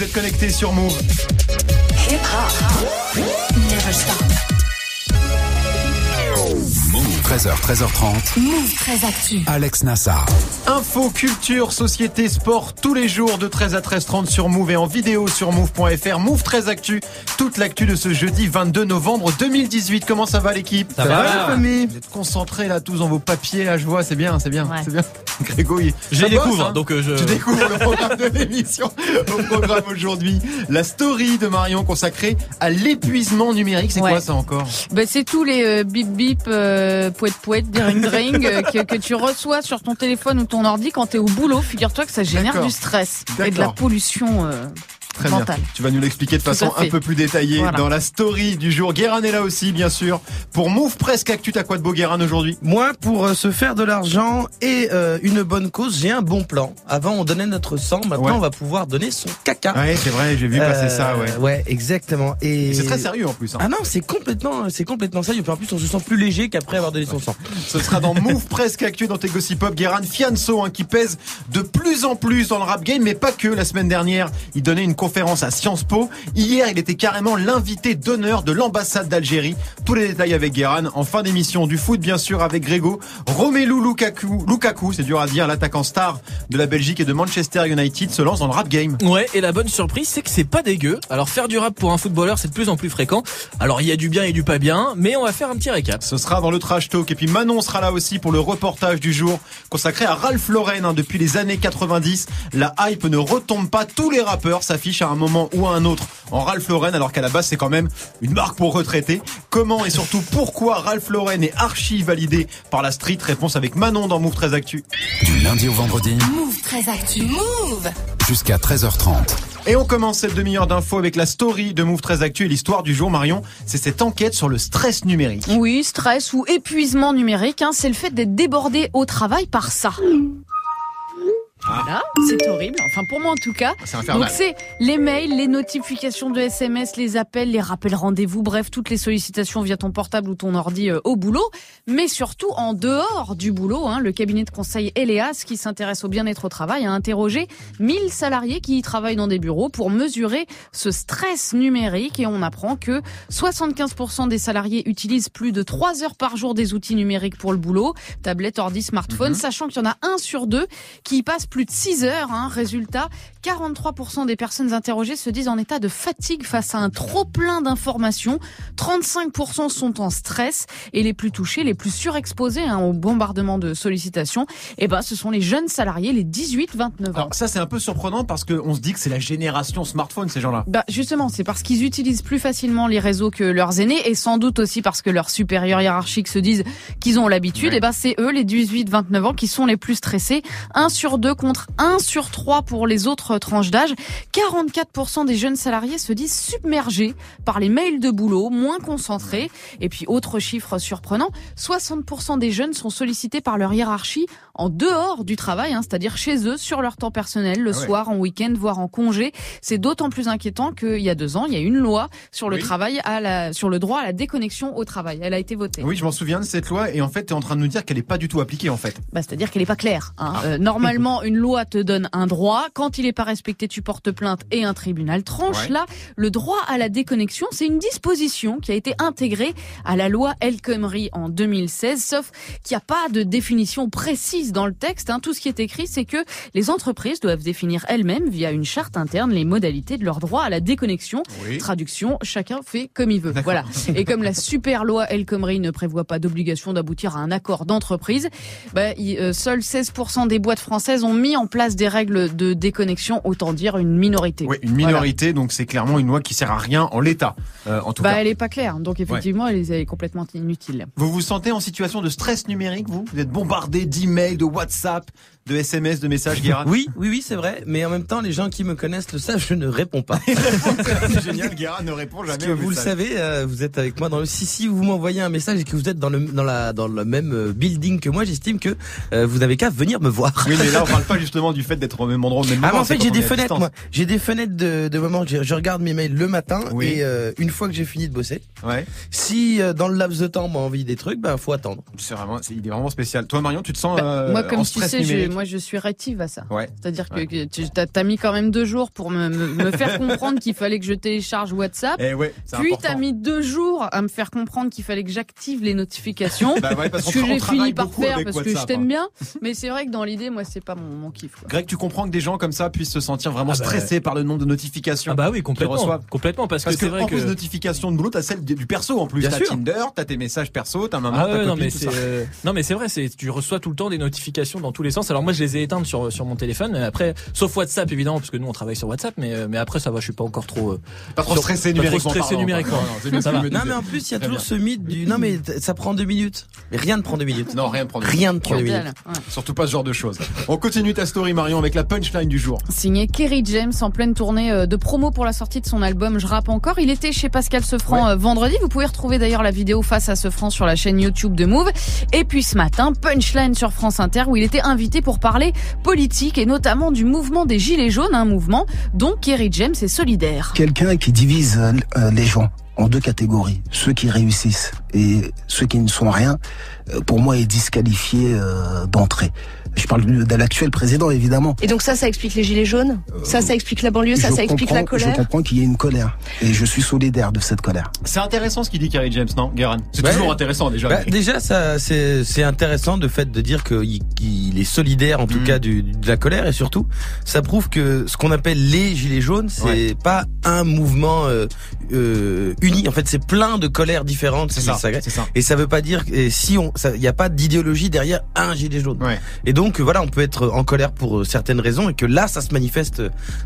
vous êtes sur Move. 13h, 13h30. Move très actu. Alex Nassar. Info, culture, société, sport, tous les jours de 13 à 13h30 sur Move et en vidéo sur Move.fr. Move très actu, toute l'actu de ce jeudi 22 novembre 2018. Comment ça va l'équipe? Ça va, la famille Vous êtes concentrés là tous dans vos papiers là, je vois, c'est bien, c'est bien, Ouais. c'est bien. Grégo, il... Je bosse, découvre, hein? donc euh, je. Tu découvres le programme de l'émission. Au programme aujourd'hui, la story de Marion consacrée à l'épuisement numérique. C'est Ouais. quoi ça encore? Bah, c'est tous les euh, bip bip, euh, pouet pouet, dring euh, que, que tu reçois sur ton téléphone ou ton ordi quand t'es au boulot. Figure-toi que ça génère du stress et de la pollution euh, Très bien. Tu vas nous l'expliquer de Tout façon un peu plus détaillée Voilà. dans la story du jour. Guérin est là aussi, bien sûr. Pour Move Presque Actu, t'as quoi de beau Guérin aujourd'hui? Moi, pour euh, se faire de l'argent et euh, une bonne cause, j'ai un bon plan. Avant, on donnait notre sang. Maintenant, Ouais. on va pouvoir donner son caca. Ouais, c'est vrai, j'ai vu passer Euh, ça, ouais. Ouais, exactement. Et C'est très sérieux en plus. hein. Ah non, c'est complètement, c'est complètement sérieux. Puis en plus, on se sent plus léger qu'après avoir donné son sang. Ce sera dans Move Presque Actu dans tes Gossip Pop. Guérin Fianso, hein, qui pèse de plus en plus dans le rap game, mais pas que. La semaine dernière, il donnait une conférence à Sciences Po. Hier, il était carrément l'invité d'honneur de l'ambassade d'Algérie. Tous les détails avec Guérin. En fin d'émission, du foot, bien sûr, avec Grégo. Romelu Lukaku, Lukaku, c'est dur à dire, l'attaquant star de la Belgique et de Manchester United se lance dans le rap game. Ouais, et la bonne surprise, c'est que c'est pas dégueu. Alors faire du rap pour un footballeur, c'est de plus en plus fréquent. Alors il y a du bien et du pas bien, mais on va faire un petit récap. Ce sera dans le trash talk. Et puis Manon sera là aussi pour le reportage du jour consacré à Ralph Lauren. hein. Depuis les années 90, la hype ne retombe pas. Tous les rappeurs s'affichent à un moment ou à un autre en Ralph Lauren, alors qu'à la base c'est quand même une marque pour retraités. Comment et surtout pourquoi Ralph Lauren est archi validé par la street? Réponse avec Manon dans Move 13 Actu. Du lundi au vendredi Move très actu. Move. jusqu'à 13h30. Et on commence cette demi-heure d'infos avec la story de Move 13 Actu et l'histoire du jour Marion. C'est cette enquête sur le stress numérique. Oui, stress ou épuisement numérique, hein, c'est le fait d'être débordé au travail par ça. Voilà, c'est horrible. Enfin, pour moi en tout cas. C'est Donc c'est les mails, les notifications de SMS, les appels, les rappels rendez-vous, bref, toutes les sollicitations via ton portable ou ton ordi euh, au boulot, mais surtout en dehors du boulot. Hein, le cabinet de conseil Eleas, qui s'intéresse au bien-être au travail, a interrogé 1000 salariés qui y travaillent dans des bureaux pour mesurer ce stress numérique et on apprend que 75% des salariés utilisent plus de 3 heures par jour des outils numériques pour le boulot, tablette, ordi, smartphone, sachant qu'il y en a un sur deux qui y passe plus de 6 heures. Hein. Résultat, 43% des personnes interrogées se disent en état de fatigue face à un trop plein d'informations. 35% sont en stress et les plus touchés, les plus surexposés hein, au bombardement de sollicitations, eh ben, ce sont les jeunes salariés, les 18-29 ans. Alors ça c'est un peu surprenant parce qu'on se dit que c'est la génération smartphone ces gens-là. Bah justement, c'est parce qu'ils utilisent plus facilement les réseaux que leurs aînés et sans doute aussi parce que leurs supérieurs hiérarchiques se disent qu'ils ont l'habitude. Ouais. Et ben c'est eux, les 18-29 ans, qui sont les plus stressés. 1 sur 2 contre 1 sur 3 pour les autres tranches d'âge. 44% des jeunes salariés se disent submergés par les mails de boulot, moins concentrés. Et puis autre chiffre surprenant, 60% des jeunes sont sollicités par leur hiérarchie en dehors du travail, hein, c'est-à-dire chez eux, sur leur temps personnel, le Ah ouais. soir, en week-end, voire en congé. C'est d'autant plus inquiétant qu'il y a deux ans, il y a une loi sur le Oui. travail à la, sur le droit à la déconnexion au travail. Elle a été votée. Oui, je m'en souviens de cette loi et en fait, tu es en train de nous dire qu'elle est pas du tout appliquée en fait. Bah, c'est-à-dire qu'elle n'est pas claire. hein. Ah. Euh, normalement, une loi te donne un droit. Quand il n'est pas respecté, tu portes plainte et un tribunal tranche. Ouais. Là, le droit à la déconnexion, c'est une disposition qui a été intégrée à la loi El Khomri en 2016, sauf qu'il n'y a pas de définition précise dans le texte. hein. Tout ce qui est écrit, c'est que les entreprises doivent définir elles-mêmes, via une charte interne, les modalités de leur droit à la déconnexion. Oui. Traduction, chacun fait comme il veut. Voilà. Et comme la super loi El Khomri ne prévoit pas d'obligation d'aboutir à un accord d'entreprise, bah, euh, seuls 16% des boîtes françaises ont mis en place des règles de déconnexion, autant dire une minorité. Oui, une minorité, donc c'est clairement une loi qui sert à rien en l'état, euh, en tout Bah, cas. elle est pas claire, donc effectivement, elle est complètement inutile. Vous vous sentez en situation de stress numérique, vous? Vous êtes bombardé d'emails, de WhatsApp, de SMS, de messages, Guérin Oui, oui, oui, c'est vrai. Mais en même temps, les gens qui me connaissent le savent, je ne réponds pas. C'est génial, Guérin ne répond Parce jamais. que aux vous le savez, euh, vous êtes avec moi dans le. Si si vous m'envoyez un message et que vous êtes dans le dans la dans le même euh, building que moi, j'estime que euh, vous n'avez qu'à venir me voir. Oui, mais là, on parle pas justement du fait d'être au même endroit au même Ah moment. mais en fait j'ai des fenêtres, moi. J'ai des fenêtres de, de moments. Je, je regarde mes mails le matin Oui. et euh, une fois que j'ai fini de bosser, Ouais. si euh, dans le laps de temps, on m'a envie des trucs, ben faut attendre. C'est vraiment, c'est, il est vraiment spécial. Toi, Marion, tu te sens Bah, euh, moi, comme en tu sais, moi, je suis réactive à ça. Ouais. C'est-à-dire que, Ouais. que tu t'as t'as mis quand même deux jours pour me, me, me faire comprendre qu'il fallait que je télécharge WhatsApp. Eh ouais, Puis important. t'as mis deux jours à me faire comprendre qu'il fallait que j'active les notifications. Bah ouais, parce ce que j'ai fini par faire parce que je t'aime hein. bien. Mais c'est vrai que dans l'idée, moi, c'est pas mon, mon kiff. Quoi. Greg, tu comprends que des gens comme ça puissent se sentir vraiment Ah bah. stressés par le nombre de notifications Ah bah oui, qu'ils complètement. reçoivent. Complètement, parce, Parce que que, c'est vrai en que. plus de notifications de boulot, t'as celle du du perso en plus. T'as. Tinder, t'as tes messages perso, ta maman, Ah ouais, non mais c'est euh, non mais c'est vrai tu reçois tout le temps des notifications dans tous les sens alors moi je les ai éteintes sur sur mon téléphone mais après sauf WhatsApp évidemment parce que nous on travaille sur WhatsApp mais euh, mais après ça va je suis pas encore trop euh, Pas trop sur- stressé pas trop numériquement. stressé numériquement. Non, non, Ça va. Non, mais en plus, il y a toujours ce mythe du non, mais ça prend deux minutes. Mais rien ne prend deux minutes. Non, rien de prendre. Rien ne prend deux minutes. Ouais. Surtout pas ce genre de choses. On continue ta story, Marion, avec la punchline du jour. Signé Kerry James en pleine tournée euh, de promo pour la sortie de son album Je rappe encore. Il était chez Pascal Sefranc Ouais. vendredi. Vous pouvez retrouver d'ailleurs la vidéo face à Sefranc sur la chaîne YouTube de Move. Et puis ce matin, punchline sur France Inter où il était invité pour parler politique et notamment du mouvement des Gilets jaunes, un mouvement dont Kerry James est solidaire. quelqu'un qui divise euh, euh, les gens en deux catégories, ceux qui réussissent et ceux qui ne sont rien, euh, pour moi est disqualifié d'entrée. Je parle de, l'actuel président évidemment. Et donc ça, ça explique les gilets jaunes? Ça, ça explique la banlieue? Ça, ça explique la comprends- Je colère? comprends qu'il y ait une colère et je suis solidaire de cette colère. C'est intéressant ce qu'il dit, Kerry James, non, Guérin C'est Ouais. toujours intéressant déjà. Bah, déjà, ça, c'est, c'est intéressant de fait de dire qu'il qu'il est solidaire, en tout Mm. cas, du, de la colère, et surtout, ça prouve que ce qu'on appelle les gilets jaunes, c'est Ouais. pas un mouvement euh, euh, uni. En fait, c'est plein de colères différentes. c'est ça. ça. Et ça veut pas dire que et si on, il n'y a pas d'idéologie derrière un gilet jaune. Ouais. Et donc voilà, on peut être en colère pour euh, certaines raisons et que là, ça se manifeste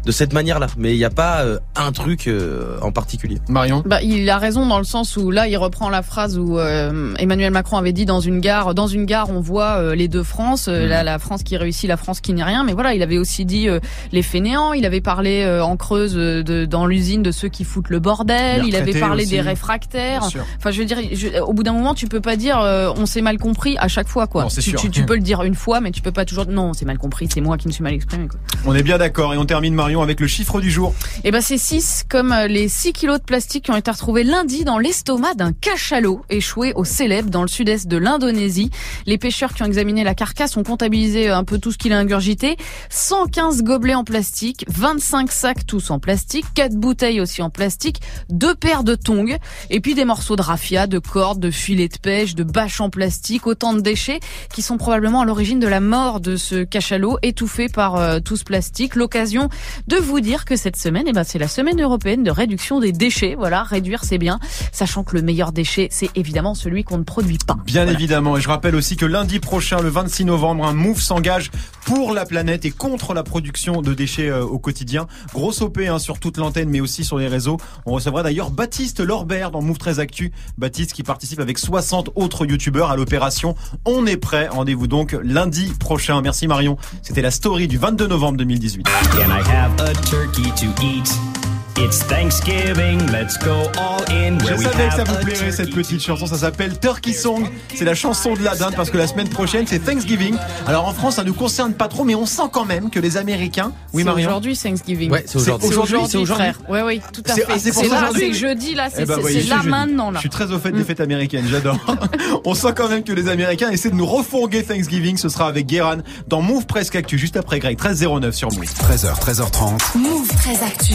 de cette manière-là. Mais il n'y a pas euh, un truc euh, en particulier. Marion? Bah, il a raison dans le sens où là, il reprend la phrase où euh, Emmanuel Macron avait dit dans une gare, dans une gare, on voit euh, les deux France, euh, Mhm. la, la France qui réussit, la France qui n'est rien. Mais voilà, il avait aussi dit euh, les fainéants. Il avait parlé euh, en Creuse euh, de, dans l'usine de ceux qui foutent le bordel. Il avait parlé aussi. des réfractaires. Enfin, je veux dire, je- au bout d'un moment, tu peux pas dire euh, on s'est mal compris à chaque fois, quoi. Non, tu, sûr. tu, tu peux le dire une fois, mais tu peux pas toujours. Non, c'est mal compris, c'est moi qui me suis mal exprimé. Quoi. On est bien d'accord et on termine Marion avec le chiffre du jour. Et ben c'est 6 comme euh, les 6 kilos de plastique qui ont été retrouvés lundi dans l'estomac d'un cachalot échoué au Célèbre dans le sud-est de l'Indonésie. Les pêcheurs qui ont examiné la carcasse ont comptabilisé euh, un peu tout ce qu'il a ingurgité. 115 gobelets en plastique, 25 sacs tous en plastique, 4 bouteilles aussi en plastique, deux paires de tongs et puis des morceaux de raffia, de cordes, de filets de pêche, de bâches en plastique, autant de déchets qui sont probablement à l'origine de la mort de ce cachalot étouffé par euh, tout ce plastique. L'occasion de vous dire que cette semaine, eh ben, c'est la semaine européenne de réduction des déchets. Voilà, réduire c'est bien, sachant que le meilleur déchet, c'est évidemment celui qu'on ne produit pas. Bien évidemment. Et je rappelle aussi que lundi prochain, le 26 novembre, un move s'engage pour la planète et contre la production de déchets euh, au quotidien. Grosse OP hein, sur toute l'antenne, mais aussi sur les réseaux. On recevra d'ailleurs Baptiste Lorbert dans Move 13 Actu. Baptiste qui participe avec 60 autres youtubeurs à l'opération. On est prêt. Rendez-vous donc lundi prochain. Merci Marion. C'était la story du 22 novembre 2018. Can I have a turkey to eat? It's Thanksgiving, let's go all in. Je where we savais que ça vous plairait cette petite chanson, ça s'appelle Turkey Song. C'est la chanson de la dinde parce que la semaine prochaine c'est Thanksgiving. Alors en France ça nous concerne pas trop mais on sent quand même que les Américains, oui c'est Marion, aujourd'hui Thanksgiving. Ouais, c'est aujourd'hui. C'est aujourd'hui, C'est aujourd'hui. frère. Ouais, oui, tout à fait. ah, c'est pour c'est ça là, aujourd'hui c'est jeudi, là, c'est Eh ben, là maintenant, là. Je suis très au fait des fêtes américaines, j'adore. On sent quand même que les Américains essaient de nous refourguer Thanksgiving. Ce sera avec Guéran dans Move Presque Actu, juste après Greg, 13.09 sur Move. 13h, 13h30. Move très actu.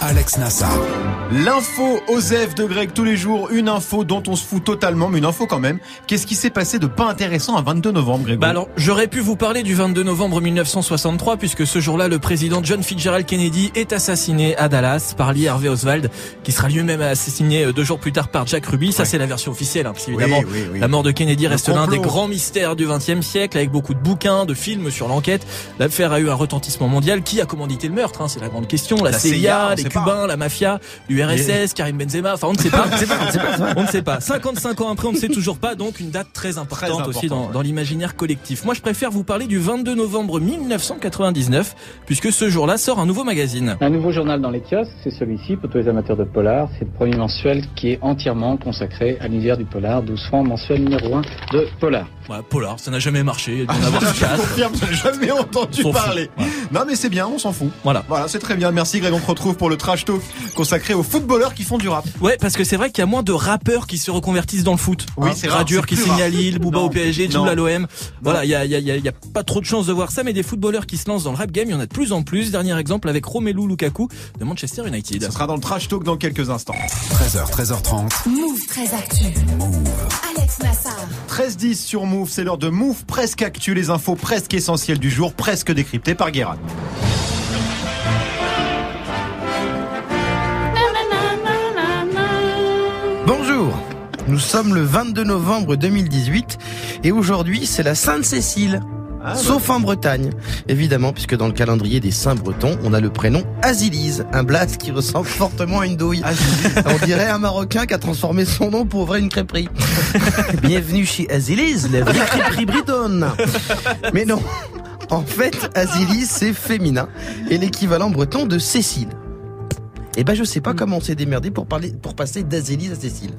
Alex Nassar. L'info Osef de Greg tous les jours, une info dont on se fout totalement, mais une info quand même. Qu'est-ce qui s'est passé de pas intéressant un 22 novembre, Greg Bah alors, j'aurais pu vous parler du 22 novembre 1963 puisque ce jour-là, le président John Fitzgerald Kennedy est assassiné à Dallas par Lee Harvey Oswald, qui sera lui-même assassiné deux jours plus tard par Jack Ruby. Ça, Ouais. c'est la version officielle, hein, parce qu'évidemment, oui, oui. La mort de Kennedy reste l'un des grands mystères du XXe siècle, avec beaucoup de bouquins, de films sur l'enquête. L'affaire a eu un retentissement mondial. Qui a commandité le meurtre hein C'est la grande question. La, La CIA, CIA, on les. Cubains, la mafia, l'URSS, Karim Benzema. Enfin, on ne sait pas. on ne sait pas. 55 ans après, on ne sait toujours pas. Donc, une date très importante Très aussi dans, importante, ouais. dans l'imaginaire collectif. Moi, je préfère vous parler du 22 novembre 1999, puisque ce jour-là sort un nouveau magazine. Un nouveau journal dans les kiosques, c'est celui-ci pour tous les amateurs de polar. C'est le premier mensuel qui est entièrement consacré à l'univers du polar. 12 francs mensuel numéro 1 de polar. Ouais, Polar, ça n'a jamais marché. Ah, avoir je confirme, j'ai jamais entendu parler. Ouais. Non mais c'est bien, on s'en fout. Voilà. Voilà, c'est très bien. Merci Greg, on te retrouve pour le trash talk consacré aux footballeurs qui font du rap. Ouais, parce que c'est vrai qu'il y a moins de rappeurs qui se reconvertissent dans le foot. Oui, Hein, c'est c'est qui signe rare. à Lille, Booba Non, au PSG. Jules à l'OM. Voilà, il y a, il y, a, il y a- il y a pas trop de chances de voir ça, mais des footballeurs qui se lancent dans le rap game, il y en a de plus en plus. Dernier exemple avec Romelu Lukaku de Manchester United. Ce sera dans le trash talk dans quelques instants. 13h, 13h30. Move très actu. Alex Nassar. 13-10 sur Move, c'est l'heure de Move presque actu, les infos presque essentielles du jour, presque décryptées par Guérin. Bonjour, nous sommes le 22 novembre 2018 et aujourd'hui c'est la Sainte-Cécile. Ah, Sauf en Bretagne, évidemment, puisque dans le calendrier des saints bretons, on a le prénom Azilise, un blaze qui ressemble fortement à une douille. On dirait un Marocain qui a transformé son nom pour ouvrir une crêperie. Bienvenue chez Azilise, la vraie crêperie bretonne. Mais non, en fait, Azilise c'est féminin et l'équivalent breton de Cécile. Eh ben je sais pas comment on s'est démerdé pour parler, pour passer d'Azélise à Cécile.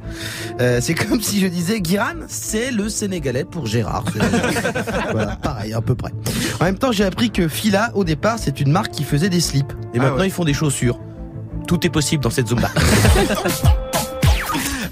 Euh, c'est comme si je disais Guiran, c'est le sénégalais pour Gérard. Voilà, pareil, à peu près. En même temps, j'ai appris que Fila, au départ, c'est une marque qui faisait des slips. Et Ah maintenant, ouais. ils font des chaussures. Tout est possible dans cette zone-là.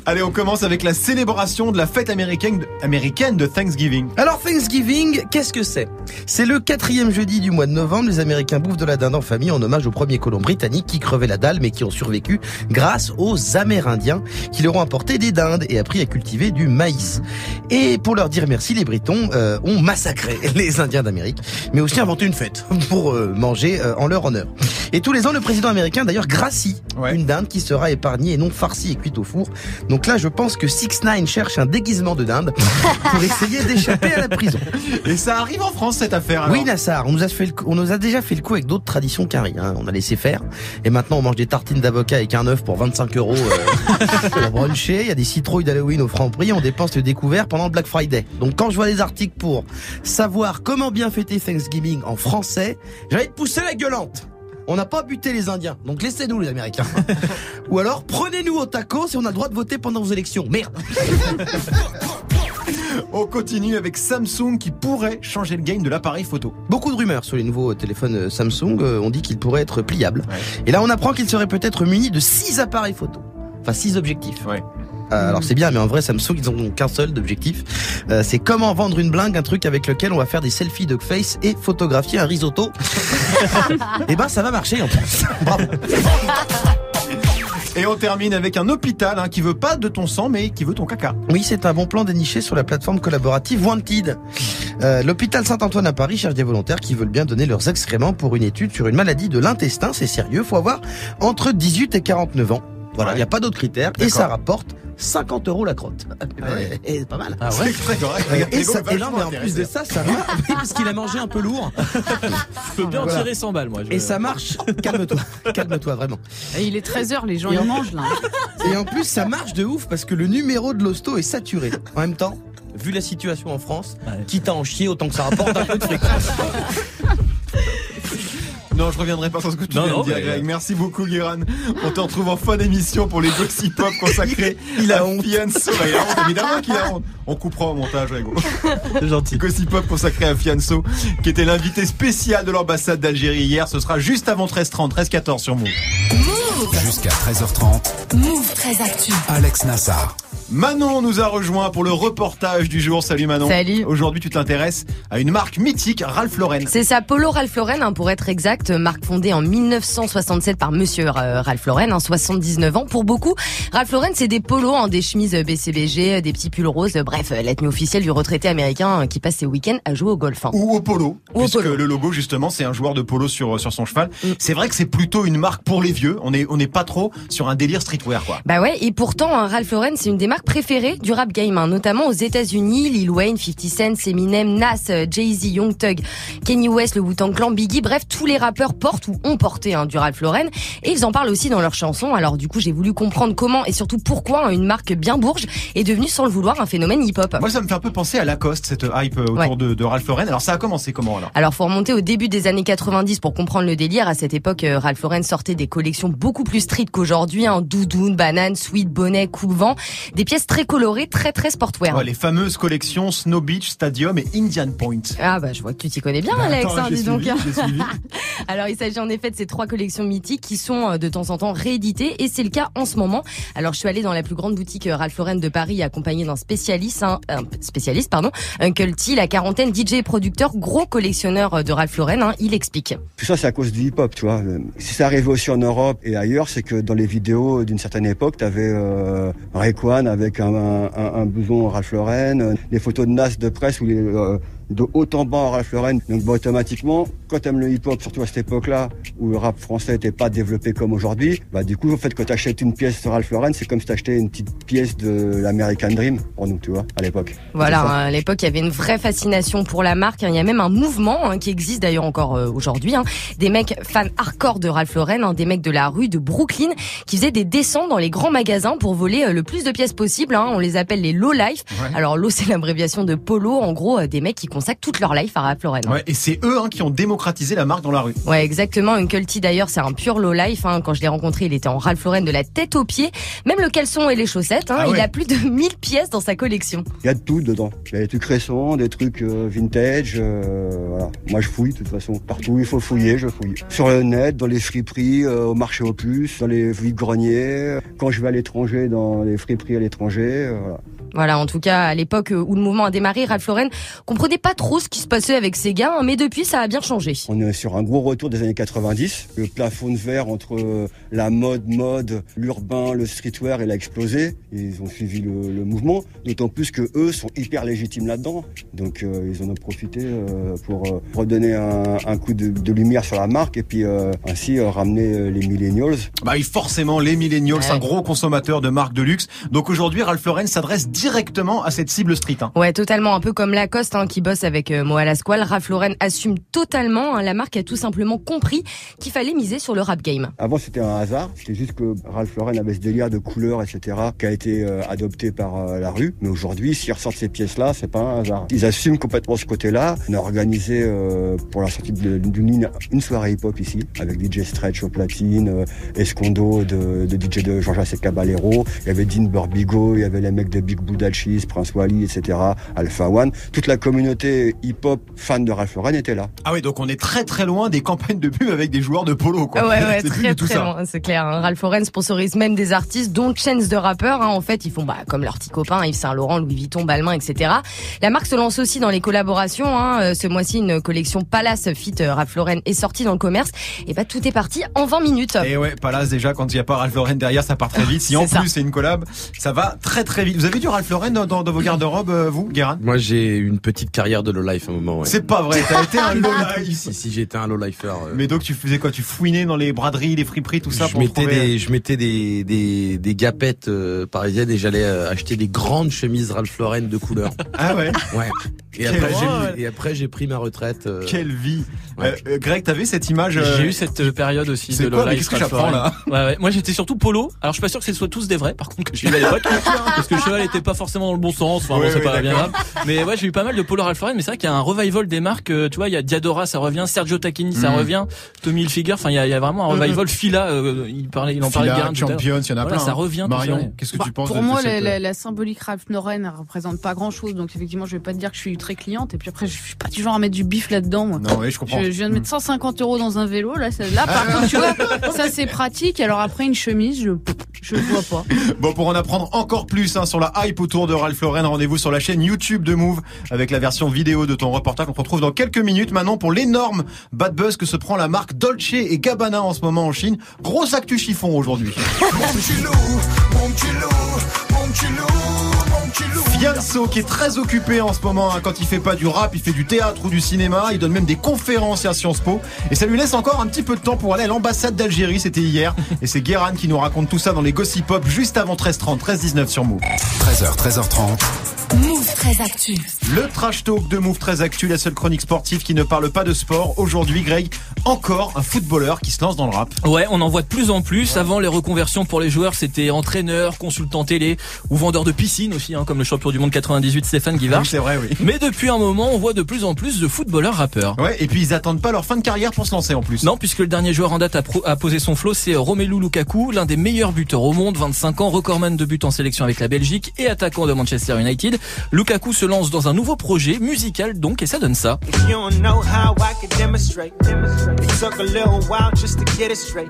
Allez, on commence avec la célébration de la fête américaine, américaine de Thanksgiving. Alors Thanksgiving, qu'est-ce que c'est? C'est le quatrième jeudi du mois de novembre. Les Américains bouffent de la dinde en famille en hommage aux premiers colons britanniques qui crevaient la dalle mais qui ont survécu grâce aux Amérindiens qui leur ont apporté des dindes et appris à cultiver du maïs. Et pour leur dire merci, les Britons euh, ont massacré les Indiens d'Amérique, mais aussi inventé une fête pour euh, manger euh, en leur honneur. Et tous les ans, le président américain d'ailleurs gracie Ouais. une dinde qui sera épargnée et non farcie et cuite au four. Donc là, je pense que 6 9 cherche un déguisement de dinde pour essayer d'échapper à la prison. Et ça arrive en France cette affaire. alors. Oui, Nassar, on nous a fait le coup- on nous a déjà fait le coup avec d'autres traditions carrées. Hein. On a laissé faire. Et maintenant, on mange des tartines d'avocat avec un œuf pour 25 euros euh, pour bruncher. Il y a des citrouilles d'Halloween au franc prix. On dépense le découvert pendant le Black Friday. Donc, quand je vois des articles pour savoir comment bien fêter Thanksgiving en français, j'ai envie de pousser la gueulante. On n'a pas buté les Indiens, donc laissez-nous les Américains. Ou alors, prenez-nous au taco si on a le droit de voter pendant vos élections. Merde. On continue avec Samsung qui pourrait changer le game de l'appareil photo. Beaucoup de rumeurs sur les nouveaux téléphones euh, Samsung. Euh, On dit qu'ils pourraient être pliables. Et là, on apprend qu'ils seraient peut-être munis de 6 appareils photo. Enfin, 6 objectifs. Ouais. Euh, alors c'est bien, mais en vrai, Samsung, ils ont qu'un seul d'objectif. Euh, c'est comment vendre une blingue, un truc avec lequel on va faire des selfies de face et photographier un risotto. et ben, ça va marcher en plus. Bravo. Et on termine avec un hôpital hein, qui veut pas de ton sang mais qui veut ton caca. Oui, c'est un bon plan déniché sur la plateforme collaborative Wanted. Euh, L'hôpital Saint-Antoine à Paris cherche des volontaires qui veulent bien donner leurs excréments pour une étude sur une maladie de l'intestin. C'est sérieux, faut avoir entre 18 et 49 ans. Voilà, il Ouais. n'y a pas d'autres critères. Et ça rapporte 50 euros la crotte. ouais. Et c'est pas mal. Ah ouais C'est très correct. Et, ça, et vachement mais en plus de ça, ça. Oui, parce qu'il a mangé un peu lourd. Je peux bien en Voilà. tirer 100 balles, moi. je- Et ça marche. Calme-toi. Calme-toi, vraiment. Et il est 13h, les gens ils en- mangent là. Et en plus, ça marche de ouf parce que le numéro de l'hosto est saturé. En même temps, vu la situation en France, Ouais. quitte à en chier, autant que ça rapporte un peu de fric. Non, je reviendrai pas sur ce que tu Non, viens non, de dire, Greg. Merci beaucoup, Guéran. On te retrouve en fin d'émission pour les Gossip Pop consacrés Il a à honte. Fianso. Bah, il a honte, évidemment qu'il a honte. On coupera au montage. C'est gentil. Gossip Pop consacré à Fianso, qui était l'invité spécial de l'ambassade d'Algérie hier. Ce sera juste avant 13h30, 13h14 sur Move. Jusqu'à 13h30. Move très actu. Alex Nassar. Manon nous a rejoint pour le reportage du jour. Salut Manon. Salut. Aujourd'hui, tu t'intéresses à une marque mythique, Ralph Lauren. C'est ça, Polo Ralph Lauren, hein, pour être exact, marque fondée en 1967 par Monsieur euh, Ralph Lauren, hein, 79 ans. Pour beaucoup, Ralph Lauren, c'est des polos, hein, des chemises BCBG, euh, des petits pulls roses, euh, bref, euh, tenue officielle du retraité américain euh, qui passe ses week-ends à jouer au golf. hein. Ou au polo, Ou au puisque polo. le logo justement c'est un joueur de polo sur sur son cheval. C'est vrai que c'est plutôt une marque pour les vieux. On est on n'est pas trop sur un délire streetwear quoi. Bah ouais, et pourtant, hein, Ralph Lauren, c'est une des marques préférées du rap game, hein, notamment aux États-Unis. Lil Wayne, 50 Cent, Eminem, Nas, euh, Jay-Z, Young Thug, Kanye West, le Wu-Tang Clan, Biggie, bref, tous les rappeurs portent ou ont porté hein, du Ralph Lauren. Et ils en parlent aussi dans leurs chansons. Alors du coup, j'ai voulu comprendre comment et surtout pourquoi hein, une marque bien bourge est devenue sans le vouloir un phénomène hip-hop. Moi ça me fait un peu penser à Lacoste cette hype euh, autour Ouais. de, de Ralph Lauren. Alors ça a commencé comment alors? Alors faut remonter au début des années 90 pour comprendre le délire. À cette époque, euh, Ralph Lauren sortait des collections beaucoup plus street qu'aujourd'hui. Hein, doudoune, banane, sweat, bonnet, coupe-vent, des pièces très colorées, très très sportwear. Ouais, les fameuses collections Snow Beach, Stadium et Indian Point. Ah bah je vois que tu t'y connais bien Bah, Alex, attends, hein, dis donc. suivi. Alors il s'agit en effet de ces trois collections mythiques qui sont euh, de temps en temps rééditées et c'est le cas en ce moment. Alors je suis allée dans la plus grande boutique euh, Ralph Lauren de Paris accompagnée d'un spécialiste, hein, un spécialiste pardon, Uncle T, la quarantaine DJ et producteur, gros collectionneur euh, de Ralph Lauren, hein, il explique. Tout ça, c'est à cause du hip-hop, tu vois. Si ça arrivait aussi en Europe et ailleurs, c'est que dans les vidéos d'une certaine époque, t'avais euh, Rayquan avec un, un, un blouson Ralph Lauren, euh, des photos de Nas de presse est euh, de haut en bas Ralph Lauren. Donc bah, automatiquement, quand t'aimes le hip-hop, surtout à cette époque-là, où le rap français n'était pas développé comme aujourd'hui, bah du coup, en fait, quand t'achètes une pièce de Ralph Lauren, c'est comme si t'achetais une petite pièce de l'American Dream pour nous, tu vois, à l'époque. Voilà, hein, à l'époque, il y avait une vraie fascination pour la marque. hein. Il y a même un mouvement hein, qui existe d'ailleurs encore euh, aujourd'hui. hein. Des mecs fans hardcore de Ralph Lauren, hein, des mecs de la rue de Brooklyn, qui faisaient des descentes dans les grands magasins pour voler euh, le plus de pièces possible. hein. On les appelle les low life. Ouais. Alors low, c'est l'abréviation de polo. En gros, euh, des mecs qui consacrent toute leur life à Ralph Lauren. Ouais, et c'est eux hein, qui ont démocratisé la marque dans la rue. Ouais, exactement. Uncle T d'ailleurs, c'est un pur low life. hein. Quand je l'ai rencontré, il était en Ralph Lauren de la tête aux pieds, même le caleçon et les chaussettes. hein. Ah ouais. Il a plus de 1000 pièces dans sa collection. Il y a de tout dedans. Il y a des trucs récents, des trucs euh, vintage. euh, voilà. Moi, je fouille de toute façon. Partout où il faut fouiller, je fouille. Sur le net, dans les friperies, euh, au marché aux puces, dans les vides-greniers. Quand je vais à l'étranger, dans les friperies à l'étranger. Euh, voilà. Voilà, en tout cas, à l'époque où le mouvement a démarré, Ralph Lauren comprenait pas trop ce qui se passait avec ses gars, hein, mais depuis, ça a bien changé. On est sur un gros retour des années 90. Le plafond de verre entre euh, la mode, mode, l'urbain, le streetwear, il a explosé. Ils ont suivi le, le mouvement. D'autant plus que eux sont hyper légitimes là-dedans. Donc euh, ils en ont profité euh, pour euh, redonner un, un coup de, de lumière sur la marque et puis euh, ainsi euh, ramener les millennials. Bah oui, forcément, les millennials, Ouais. un gros consommateur de marques de luxe. Donc aujourd'hui, Ralph Lauren s'adresse directement à cette cible street. hein. Ouais, totalement, un peu comme Lacoste hein, qui bosse avec euh, Moa Lasquale. Ralph Lauren assume totalement. hein, la marque a tout simplement compris qu'il fallait miser sur le rap game. Avant, c'était un hasard. C'était juste que Ralph Lauren avait ce délire de couleurs, etc., qui a été euh, adopté par euh, la rue. Mais aujourd'hui, s'ils ressortent ces pièces-là, c'est pas un hasard. Ils assument complètement ce côté-là. On a organisé euh, pour la sortie d'une ligne une soirée hip-hop ici, avec DJ Stretch au platine, euh, Escondo de, de DJ de Jean-Jacques Caballero. Il y avait Dean Il y avait les mecs de Big Buddha Cheese, Prince Wally, etc., Alpha One. Toute la communauté hip-hop fan de Ralph Lauren était là. Ah oui, donc on est très très loin des campagnes de pub avec des joueurs de polo. Quoi. Ouais, ouais, C'est plus très très ça. loin, c'est clair. hein. Ralph Lauren sponsorise même des artistes, dont Chance de rappeurs. hein. En fait, ils font bah, comme leurs petits copains, Yves Saint Laurent, Louis Vuitton, Balmain, etc. La marque se lance aussi dans les collaborations. hein. Euh, Ce mois-ci, une collection Palace Fit euh, Ralph Lauren est sortie dans le commerce. Et bah tout est parti en 20 minutes. Et ouais, Palace déjà quand il n'y a pas Ralph Lauren derrière, ça part très vite. Si en ça. plus c'est une collab, ça va très très vite. Vous avez du Ralph Lauren dans, dans- dans vos garde-robes, euh, vous, Guérin? Moi, j'ai une petite carrière de low life à un moment. Ouais. C'est pas vrai, t'as été un low life. Si, si, j'étais un low lifer. euh. Mais donc tu faisais quoi? Tu fouinais dans les braderies, les friperies, tout ça je pour mettais trouver... des, je mettais des, des, des gapettes euh, parisiennes et j'allais euh, acheter des grandes chemises Ralph Lauren de couleur. Ah ouais? Ouais. Et après, j'ai, et après, j'ai pris ma retraite. euh, Quelle vie Ouais. Euh, euh, Greg, t'avais cette image euh, J'ai eu cette période aussi c'est de quoi, low mais life. qu'est-ce que Ralph j'apprends, là ouais, ouais. Moi j'étais surtout polo. Alors je suis pas sûr que ce soit tous des vrais par contre que j'ai eu à l'époque parce que le cheval était pas forcément dans le bon sens. Enfin Ouais, bon, c'est pas bien grave. Mais ouais, j'ai eu pas mal de polo Ralph Lauren. Mais c'est vrai qu'il y a un revival des marques. euh, Tu vois, il y a Diadora, ça revient. Sergio Tacchini, ça Mhm. revient. Tommy Hilfiger. Enfin, il y a, il y a vraiment un Mhm. revival. Fila, euh, il parlait, il en parlait bien. Champions, il y en a plein. Ça hein. revient. Marion, qu'est-ce que tu penses Pour de, moi, de la, symbolique Ralph Lauren représente pas grand chose. Donc, effectivement, je vais pas te dire que je suis très cliente. Et puis après, je suis pas du genre à mettre du bif là-dedans. moi. Non, oui, je comprends. Je, je viens de mettre 150 euros dans un vélo. Là, ça- là par contre, tu vois, ça c'est pratique. Alors après, une chemise, je je vois pas. Bon, pour en apprendre encore plus hein, sur la hype autour de Ralph Lauren, rendez-vous sur la chaîne YouTube de Move avec la version vidéo de ton reportage. On se retrouve dans quelques minutes maintenant pour l'énorme bad buzz que se prend la marque Dolce et Gabbana en ce moment en Chine. Grosse actu chiffon aujourd'hui. Fianso qui est très occupé en ce moment hein, quand il fait pas du rap, il fait du théâtre ou du cinéma, il donne même des conférences à Sciences Po et ça lui laisse encore un petit peu de temps pour aller à l'ambassade d'Algérie, c'était hier et c'est Guéran qui nous raconte tout ça dans les Gossip Pop juste avant 13h30, 13h19 sur Move. 13h, 13h30. Move très Actu. Le trash talk de Move très Actu, la seule chronique sportive qui ne parle pas de sport. Aujourd'hui, Greg, encore un footballeur qui se lance dans le rap. Ouais, on en voit de plus en plus. Avant, les reconversions pour les joueurs, c'était entraîneur, consultant télé ou vendeur de piscine aussi, hein, comme le champion du monde 98 Stéphane Guivard. Oui, c'est vrai, oui. Mais depuis un moment, on voit de plus en plus de footballeurs rappeurs. Ouais, et puis ils attendent pas leur fin de carrière pour se lancer en plus. Non, puisque le dernier joueur en date à, pro- à poser son flot, c'est Romelu Lukaku, l'un des meilleurs buteurs au monde, 25 ans, recordman de buts en sélection avec la Belgique et attaquant de Manchester United. Lukaku se lance dans un nouveau projet musical donc et ça donne ça. If you don't know how I can demonstrate, it took a little while just to get it straight.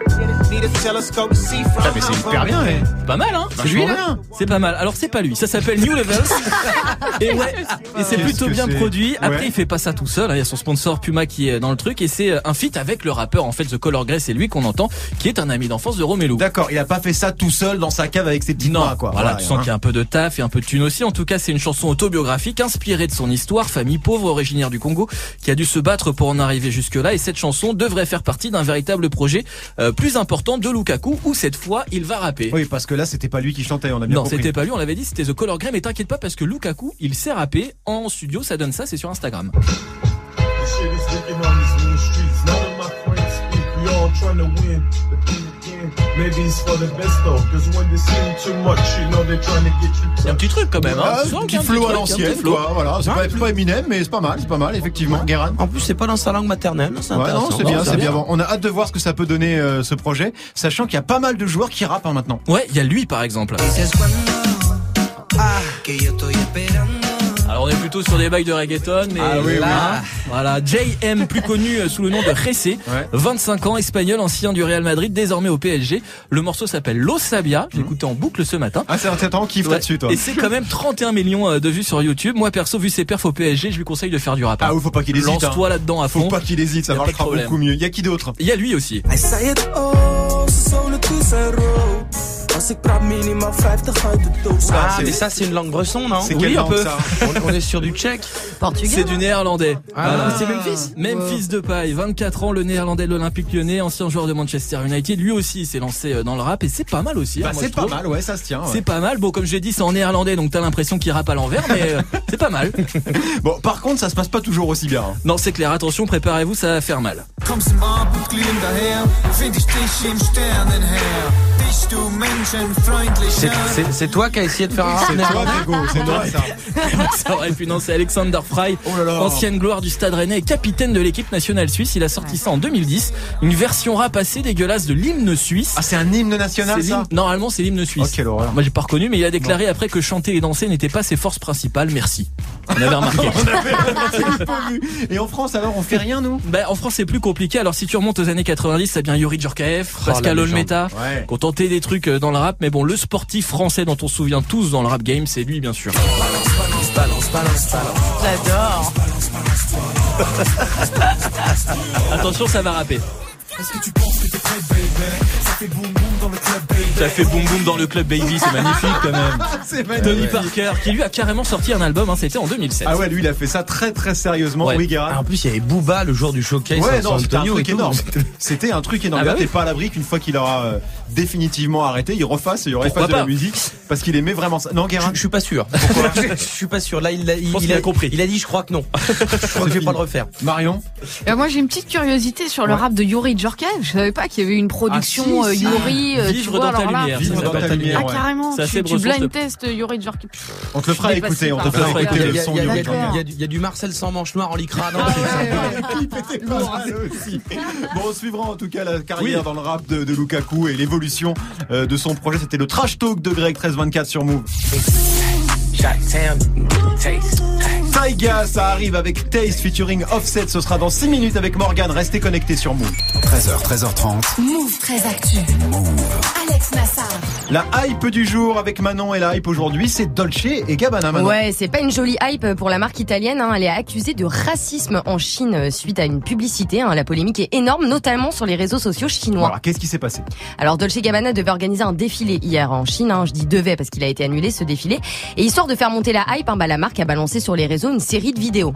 Need a telescope to see from Putain, mais c'est hyper bien, eh. Pas mal, hein C'est lui, là C'est pas mal. Alors c'est pas lui, ça s'appelle New Levels. et ouais, et c'est plutôt bien produit. Après, Ouais. il fait pas ça tout seul. hein. Il y a son sponsor Puma qui est dans le truc et c'est euh, un feat avec le rappeur en fait The Color Grey. C'est lui qu'on entend, qui est un ami d'enfance de Romelu. D'accord, il a pas fait ça tout seul dans sa cave avec ses petits Non, mains, quoi. voilà, tu sens hein. qu'il y a un peu de taf et un peu de thune aussi. En tout cas, c'est une chanson autobiographique inspirée de son histoire, famille pauvre originaire du Congo, qui a dû se battre pour en arriver jusque-là. Et cette chanson devrait faire partie d'un véritable projet euh, plus important de Lukaku, où cette fois, il va rapper. Oui, parce que là, c'était pas lui qui chantait, on a bien Non, compris. c'était pas lui, on l'avait dit, c'était The Color Grey, mais t'inquiète pas parce que Lukaku, il sait rapper en studio, ça donne ça, c'est sur Instagram. Maybe it's for the best though. Cause when they see too much, you know they're trying to get you. Il y a un petit truc quand même, hein. Ah, un petit flow à l'ancienne, quoi. Voilà, c'est pas, c'est pas Eminem, mais c'est pas mal, c'est pas mal, effectivement. Guérin. En plus, c'est pas dans sa langue maternelle. C'est Ouais, intéressant. non, c'est bien, c'est bien. Bon, on a hâte de voir ce que ça peut donner euh, ce projet, sachant qu'il y a pas mal de joueurs qui rappent hein, maintenant. Ouais, il y a lui par exemple. Alors on est plutôt sur des bails de reggaeton, mais Ah oui, là, voilà, JM, plus connu euh, sous le nom de Jesse, 25 ans, espagnol, ancien du Real Madrid, désormais au PSG. Le morceau s'appelle Lo Sabia, j'ai écouté en boucle ce matin. Ah, c'est un temps kiffe Ouais. là-dessus, toi. Et c'est quand même 31 millions euh, de vues sur YouTube. Moi perso, vu ses perfs au PSG, je lui conseille de faire du rap. Ah oui, faut pas qu'il hésite. Lance-toi hein. là-dedans à fond. Faut pas qu'il hésite, ça marchera beaucoup mieux. Il y a qui d'autre? Il y a lui aussi. Hij zei het ze zouden toe zijn rood. Als ik praat minimaal 50 uit de doos. Ah, mais ça, c'est une langue bresson, non C'est Oui, quelle un langue, peu. ça on, on est sur du tchèque. Portugais. C'est du néerlandais. Ah, Voilà. c'est Memphis Memphis de paille, 24 ans, le néerlandais de l'Olympique lyonnais, ancien joueur de Manchester United. Lui aussi s'est lancé euh, dans le rap et c'est pas mal aussi. Bah, hein, c'est je pas trouve. mal, ouais, ça se tient. ouais. C'est pas mal. Bon, comme j'ai dit, c'est en néerlandais, donc t'as l'impression qu'il rappe à l'envers, mais euh, c'est pas mal. Bon, par contre, ça se passe pas toujours aussi bien. hein. Non, c'est clair. Attention, préparez-vous, ça va faire mal. Kommst im Abendglühen daher, find ich dich im Sternenheer. Bist du C'est- menschenfreundlicher? C'est c'est toi qui as essayé de faire un rap C'est toi, c'est toi, ça. ça aurait pu non, c'est Alexander Fry, Oh là là. ancienne gloire du Stade Rennais et capitaine de l'équipe nationale suisse. Il a sorti ça en 2010, une version rap assez dégueulasse de l'hymne suisse. Ah, c'est un hymne national, ça Normalement, c'est l'hymne Oh, suisse. quelle horreur. Moi, j'ai pas reconnu, mais il a déclaré après que chanter et danser n'était pas ses forces principales. Merci. On avait remarqué. Et en France, alors, on fait rien, nous? Ben, en France, c'est plus compliqué. Alors, si tu remontes aux années 90, ça bien Yuri Djorkaeff, Oh, Pascal Olmeta, Ouais. qui ont tenté des trucs euh, dans le rap. Mais bon, le sportif français dont on se souvient tous dans le rap game, c'est lui, bien sûr. J'adore. Attention, ça va rapper. Ça fait boum boum dans le club baby, c'est magnifique quand même. C'est Tony magnifique. Parker, qui lui a carrément sorti un album, hein, c'était en 2007. Ah ouais, lui, il a fait ça très très sérieusement. Ouais. Oui, Ah, Guérin. En plus, il y avait Booba le jour du showcase Ouais, non, c'était un truc énorme. C'était un truc énorme. Ah bah Là, t'es pas à l'abri qu'une fois qu'il aura euh, définitivement arrêté, il refasse, il refasse Pourquoi de la musique parce qu'il aimait vraiment ça. Non, Guérin. Je, je suis pas sûr. je, je suis pas sûr. Là, il, a- il, pense il qu'il a, a compris. Il a dit, je crois que non. je crois que je vais pas le refaire. Marion. Euh, moi, j'ai une petite curiosité sur le Ouais. rap de Yuri Djorkaeff. Je savais pas qu'il y avait eu une production Ah, si, euh. Yuri. Euh, tu Vivre vois, dans ta là- lumière. Vivre ça dans s'appelle ta lumière, Ah, carrément. Tu, tu blind test euh, Yuri. On te le fera écouter, on te fera écouter Il y, le son il y a- il y du- Marcel sans manche noire en lycra. non, Ah, aussi. Bon, on suivra en tout cas la carrière dans le rap de, de Lukaku et l'évolution euh, de son projet. C'était le trash talk de Greg 1324 sur Move. Taiga, ça arrive avec Taste featuring Offset. Ce sera dans 6 minutes avec Morgan. Restez connectés sur Move. 13h, 13h30. Move très Actu. Alex Nassar. La hype du jour avec Manon et la hype aujourd'hui, c'est Dolce et Gabbana. Manon. Ouais, c'est pas une jolie hype pour la marque italienne. hein. Elle est accusée de racisme en Chine euh, suite à une publicité. hein. La polémique est énorme, notamment sur les réseaux sociaux chinois. Voilà, qu'est-ce qui s'est passé? Alors Dolce Gabbana devait organiser un défilé hier en Chine. hein. Je dis devait parce qu'il a été annulé ce défilé. Et histoire de faire monter la hype, hein, bah, la marque a balancé sur les réseaux une série de vidéos.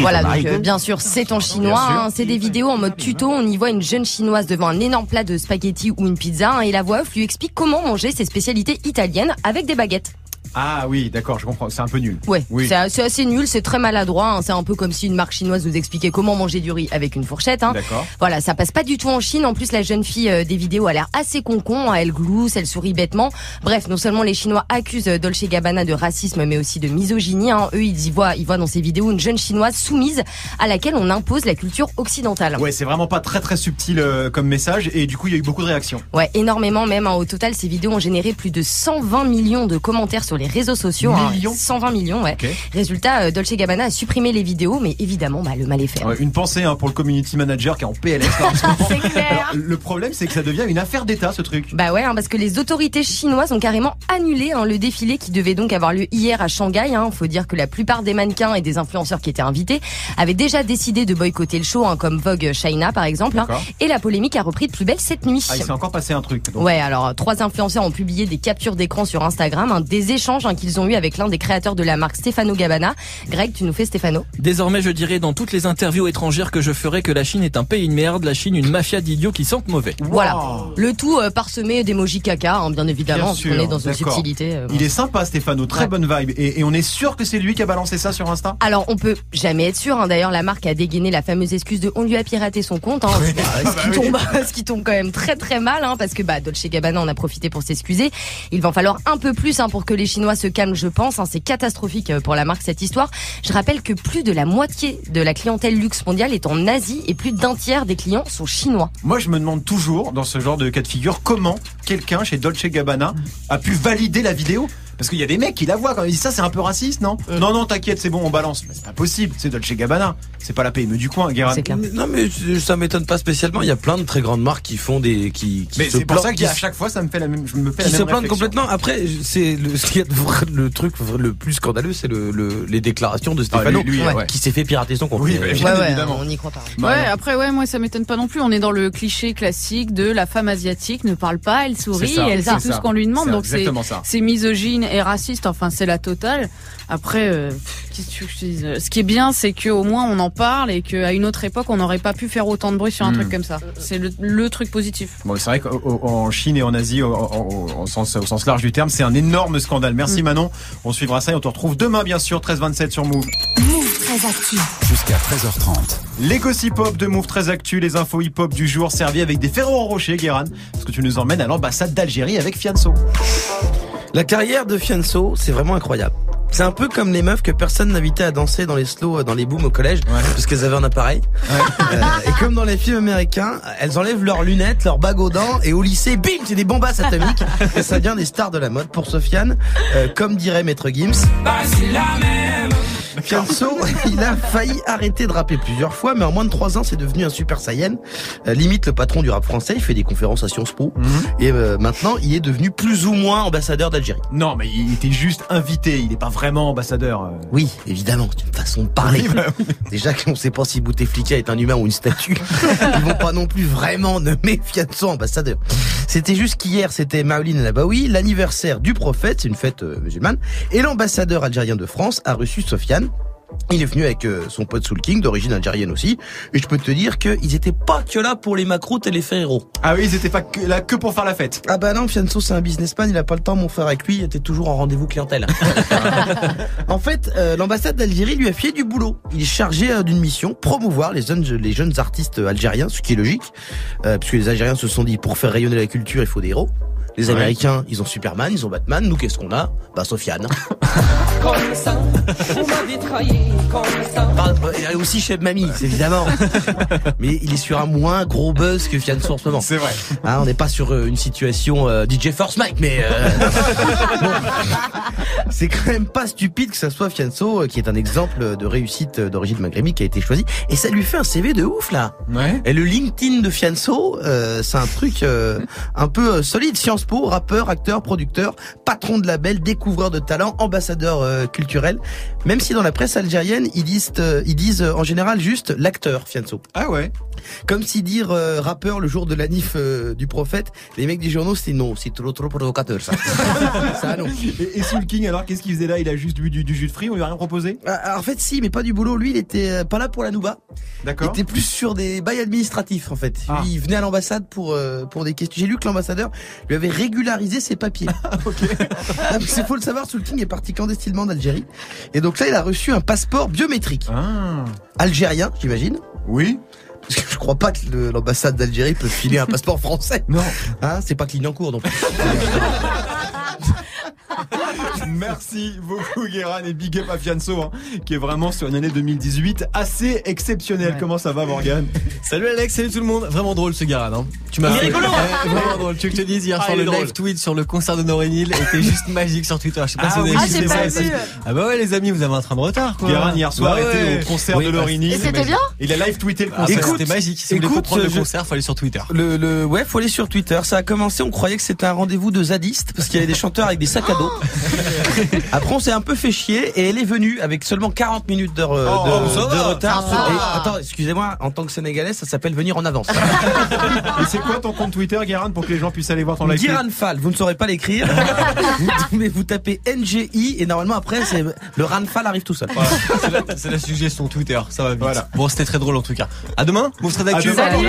Voilà, donc, bien sûr, c'est en chinois. C'est des vidéos en mode tuto. On y voit une jeune chinoise devant un énorme plat de spaghettis ou une pizza et la voix off lui explique comment manger ses spécialités italiennes avec des baguettes. Ah oui, d'accord, je comprends. C'est un peu nul. Ouais, Oui. c'est c'est assez nul, c'est très maladroit. hein. C'est un peu comme si une marque chinoise nous expliquait comment manger du riz avec une fourchette. Hein. D'accord. Voilà, ça passe pas du tout en Chine. En plus, la jeune fille euh, des vidéos a l'air assez concon. hein. Elle glousse, elle sourit bêtement. Bref, non seulement les Chinois accusent euh, Dolce Gabbana de racisme, mais aussi de misogynie. hein. Eux, ils y voient, ils voient dans ces vidéos une jeune chinoise soumise à laquelle on impose la culture occidentale. Ouais, c'est vraiment pas très très subtil euh, comme message et du coup il y a eu beaucoup de réactions. Ouais, énormément même. Au total, ces vidéos ont généré plus de 120 millions de commentaires sur les réseaux sociaux. hein. Millions 120 millions, ouais. Résultat, euh, Dolce Gabbana a supprimé les vidéos, mais évidemment, bah, le mal est fait. Ouais, une pensée hein, pour le community manager qui est en PLS. Alors, le problème c'est que ça devient une affaire d'État ce truc. Bah ouais, hein, parce que les autorités chinoises ont carrément annulé hein, le défilé qui devait donc avoir lieu hier à Shanghai. Hein. Faut dire que la plupart des mannequins et des influenceurs qui étaient invités avaient déjà décidé de boycotter le show, hein, comme Vogue China par exemple. hein. Et la polémique a repris de plus belle cette nuit. Ah, il s'est encore passé un truc. donc. Ouais, alors trois influenceurs ont publié des captures d'écran sur Instagram, hein, des échanges hein, qu'ils ont eu avec l'un des créateurs de la marque Stefano Gabbana. Greg, tu nous fais Stefano Désormais, je dirais dans toutes les interviews étrangères que je ferai que la Chine est un pays de merde, la Chine une mafia d'idiots qui sentent mauvais. Voilà. Le tout euh, parsemé d'émojis caca, hein, bien évidemment, Bien sûr, est dans une subtilité. euh, Il est sympa Stéphano, très Ouais. bonne vibe et, et on est sûr que c'est lui qui a balancé ça sur Insta? Alors on peut jamais être sûr. hein. D'ailleurs, la marque a dégainé la fameuse excuse de on lui a piraté son compte. hein. Ah, ce, qui tombe, ce qui tombe quand même très très mal, hein, parce que bah Dolce Gabbana en a profité pour s'excuser. Il va en falloir un peu plus hein, pour que les Chinois se calment, je pense. hein. C'est catastrophique euh, pour la marque cette histoire. Je rappelle que plus de la moitié de la clientèle luxe mondiale est en Asie et plus d'un tiers des clients sont chinois. Moi je me demande toujours dans ce genre de cas de figure comment quelqu'un chez Dolce Gabbana a pu valider la vidéo. Parce qu'il y a des mecs qui la voient quand ils disent ça c'est un peu raciste non Non non t'inquiète c'est bon on balance. Mais c'est pas possible c'est Dolce Gabbana c'est pas la PME du coin Guérin. Non mais ça m'étonne pas spécialement. Il y a plein de très grandes marques qui font des qui, qui Mais c'est pour ça qu'à chaque fois ça me fait la même je me fais la qui même se réflexion. complètement. Après, c'est le, ce qui est vrai- le truc le plus scandaleux, c'est le, le- les déclarations de Stéphano, lui, lui, ouais. qui s'est fait pirater son compte. Oui, Mais- bien évidemment. on n'y croit pas. Bah, ouais, non. après, ouais, moi, ça m'étonne pas non plus. On est dans le cliché classique de la femme asiatique ne parle pas, elle sourit, elle sait tout ce qu'on lui demande. Donc, c'est misogyne et raciste. Enfin, c'est la totale. Après, euh, que je dise Ce qui est bien, c'est qu'au moins, on en parle et qu'à une autre époque, on n'aurait pas pu faire autant de bruit sur un Hmm. truc comme ça. C'est le, le truc positif. Bon, c'est vrai qu'en Chine et en Asie, au, au- au sens, au sens large du terme, c'est un énorme scandale. Merci Manon. On suivra ça et on te retrouve demain, bien sûr, 13-27 sur Move. Move très actu. Jusqu'à 13h30. Les gossip hop de Move très actu, les infos hip hop du jour servis avec des Ferrero Rocher, Guéran. Parce que tu nous emmènes à l'ambassade d'Algérie avec Fianso. La carrière de Fianso, c'est vraiment incroyable. C'est un peu comme les meufs que personne n'invitait à danser dans les slows, euh, dans les booms au collège, parce qu'elles avaient un appareil. Euh, et comme dans les films américains, elles enlèvent leurs lunettes, leurs bagues aux dents, et au lycée, bim, c'est des bombasses atomiques. et ça devient des stars de la mode. Pour Sofiane, euh, comme dirait Maître Gims, Fianso, il a failli arrêter de rapper plusieurs fois, mais en moins de trois ans, c'est devenu un super saiyan. Euh, limite le patron du rap français, il fait des conférences à Sciences Po. Et euh, maintenant, il est devenu plus ou moins ambassadeur d'Algérie. Non, mais il était juste invité, il n'est pas vraiment ambassadeur. euh. Oui, évidemment, c'est une façon de parler. Oui, bah Déjà qu'on sait pas si Bouteflika est un humain ou une statue. Ils vont pas non plus vraiment nommer Fianso ambassadeur. C'était juste qu'hier, c'était Maolin Labaoui, l'anniversaire du prophète, c'est une fête euh, musulmane, et l'ambassadeur algérien de France a reçu Sofiane. Il est venu avec euh, son pote Soul King, d'origine algérienne aussi, et je peux te dire qu'ils étaient pas que là pour les macroutes et les Ferrero. Ah oui, ils étaient pas que, là que pour faire la fête. Ah bah non, Fianso c'est un businessman, il a pas le temps, mon frère avec lui, il était toujours en rendez-vous clientèle. en fait, euh, l'ambassade d'Algérie lui a filé du boulot. Il est chargé euh, d'une mission, promouvoir les jeunes, les jeunes artistes algériens, ce qui est logique, euh, puisque les Algériens se sont dit, pour faire rayonner la culture, il faut des héros. Les Ouais. Américains, ils ont Superman, ils ont Batman. Nous, qu'est-ce qu'on a? Bah, Sofiane. Parle- euh, Et aussi Chef Mamie, c'est évidemment. Mais il est sur un moins gros buzz que Fianso en ce moment. C'est vrai. Hein, on n'est pas sur euh, une situation euh, DJ Force Mike, mais euh, bon. C'est quand même pas stupide que ça soit Fianso euh, qui est un exemple de réussite euh, d'origine maghrébine qui a été choisi. Et ça lui fait un CV de ouf là. Ouais. Et le LinkedIn de Fianso, euh, c'est un truc euh, un peu solide. Sciences Po, rappeur, acteur, producteur, patron de label, découvreur de talent, ambassadeur euh, culturel. Même si dans la presse algérienne, ils disent, ils disent en général juste l'acteur Fianso. Ah ouais. Comme si dire rappeur le jour de la nif du prophète, les mecs des journaux c'était non, c'est trop trop provocateur ça. ça non. Et, et Soul King alors, qu'est-ce qu'il faisait là? Il a juste bu du, du jus de fruits, on lui a rien proposé? Ah, En fait, si, mais pas du boulot. Lui, il était euh, pas là pour la Nouba. Il D'accord. était plus sur des bails administratifs, en fait. Ah. Lui, il venait à l'ambassade pour euh, pour des questions. J'ai lu que l'ambassadeur lui avait régularisé ses papiers. Ah, mais C'est faut le savoir, Soul King est parti clandestinement d'Algérie. Et donc là, il a reçu un passeport biométrique. Ah. Algérien, j'imagine. Oui. Parce que je crois pas que l'ambassade d'Algérie peut filer un passeport français. Non. Hein, c'est pas Clignancourt, donc. Merci beaucoup Guéran et big up à Fianso hein, qui est vraiment sur une année 2018 assez exceptionnelle. Comment ça va Morgan Salut Alex, salut tout le monde. Vraiment drôle ce Garan. Hein. Tu m'as Il est fait rigolo. Ouais, vraiment drôle. Tu veux que je te dise hier Ah, est le live drôle. tweet sur le concert de Noreen Hill était juste magique sur Twitter. Je sais pas Ah si vous avez oui, vu vu. Ah bah ouais les amis, vous avez un train de retard quoi. Guérin hier soir Bah était ouais. au concert Oui, de Laurini. Et c'était bien Il a live tweeté le Ah, concert. c'était magique. Si vous voulez comprendre le concert, faut aller sur Twitter. Le, le, ouais, faut aller sur Twitter. Ça a commencé, on croyait que c'était un rendez-vous de zadistes parce qu'il y avait des chanteurs avec des sacs à dos. Après, on s'est un peu fait chier et elle est venue avec seulement 40 minutes de, re- Oh, de, ça de va, retard. ça va. Et, attends, excusez-moi, en tant que sénégalais, ça s'appelle venir en avance. Et c'est quoi ton compte Twitter Guérin pour que les gens puissent aller voir ton live Guiran Fall, vous ne saurez pas l'écrire, Vous- mais vous tapez NGI et normalement après, c'est le Ranfal arrive tout seul. Voilà. C'est la, c'est la suggestion Twitter, ça va vite. Voilà. Bon, c'était très drôle en tout cas. À demain, vous serez d'actu. À demain.